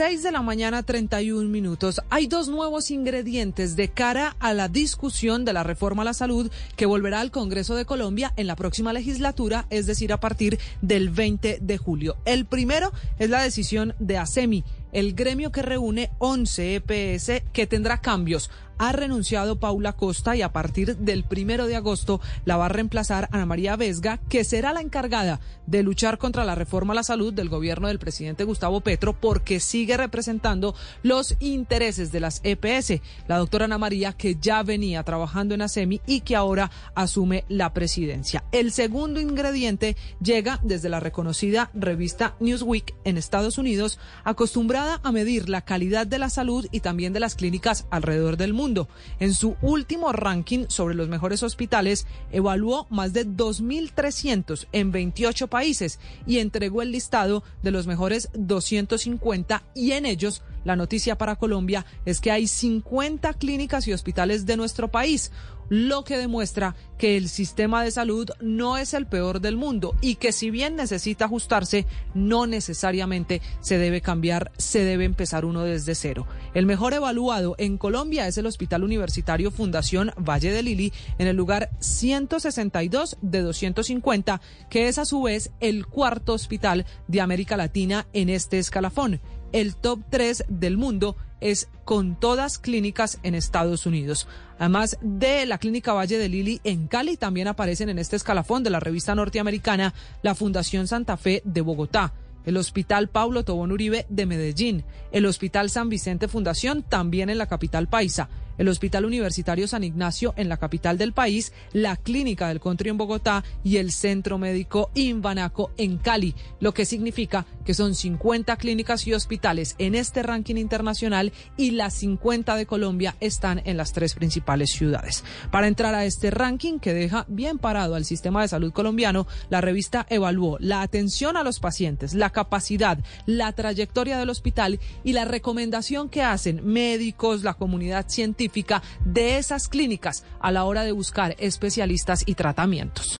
6 de la mañana, 31 minutos. Hay dos nuevos ingredientes de cara a la discusión de la reforma a la salud que volverá al Congreso de Colombia en la próxima legislatura, es decir, a partir del 20 de julio. El primero es la decisión de ASEMI, el gremio que reúne 11 EPS que tendrá cambios ha renunciado Paula Costa y a partir del primero de agosto la va a reemplazar Ana María Vesga, que será la encargada de luchar contra la reforma a la salud del gobierno del presidente Gustavo Petro porque sigue representando los intereses de las EPS. La doctora Ana María, que ya venía trabajando en ASEMI y que ahora asume la presidencia. El segundo ingrediente llega desde la reconocida revista Newsweek en Estados Unidos, acostumbrada a medir la calidad de la salud y también de las clínicas alrededor del mundo. En su último ranking sobre los mejores hospitales, evaluó más de 2.300 en 28 países y entregó el listado de los mejores 250 y en ellos la noticia para Colombia es que hay 50 clínicas y hospitales de nuestro país, lo que demuestra que el sistema de salud no es el peor del mundo y que si bien necesita ajustarse, no necesariamente se debe cambiar, se debe empezar uno desde cero. El mejor evaluado en Colombia es el Hospital Universitario Fundación Valle de Lili en el lugar 162 de 250, que es a su vez el cuarto hospital de América Latina en este escalafón el top 3 del mundo es con todas clínicas en Estados Unidos. Además de la clínica Valle de Lili en Cali, también aparecen en este escalafón de la revista norteamericana la Fundación Santa Fe de Bogotá el Hospital Paulo Tobón Uribe de Medellín, el Hospital San Vicente Fundación también en la capital paisa, el Hospital Universitario San Ignacio en la capital del país, la Clínica del Country en Bogotá y el Centro Médico Invanaco en Cali, lo que significa que son 50 clínicas y hospitales en este ranking internacional y las 50 de Colombia están en las tres principales ciudades. Para entrar a este ranking que deja bien parado al sistema de salud colombiano, la revista evaluó la atención a los pacientes, la capacidad, la trayectoria del hospital y la recomendación que hacen médicos, la comunidad de esas clínicas a la hora de buscar especialistas y tratamientos.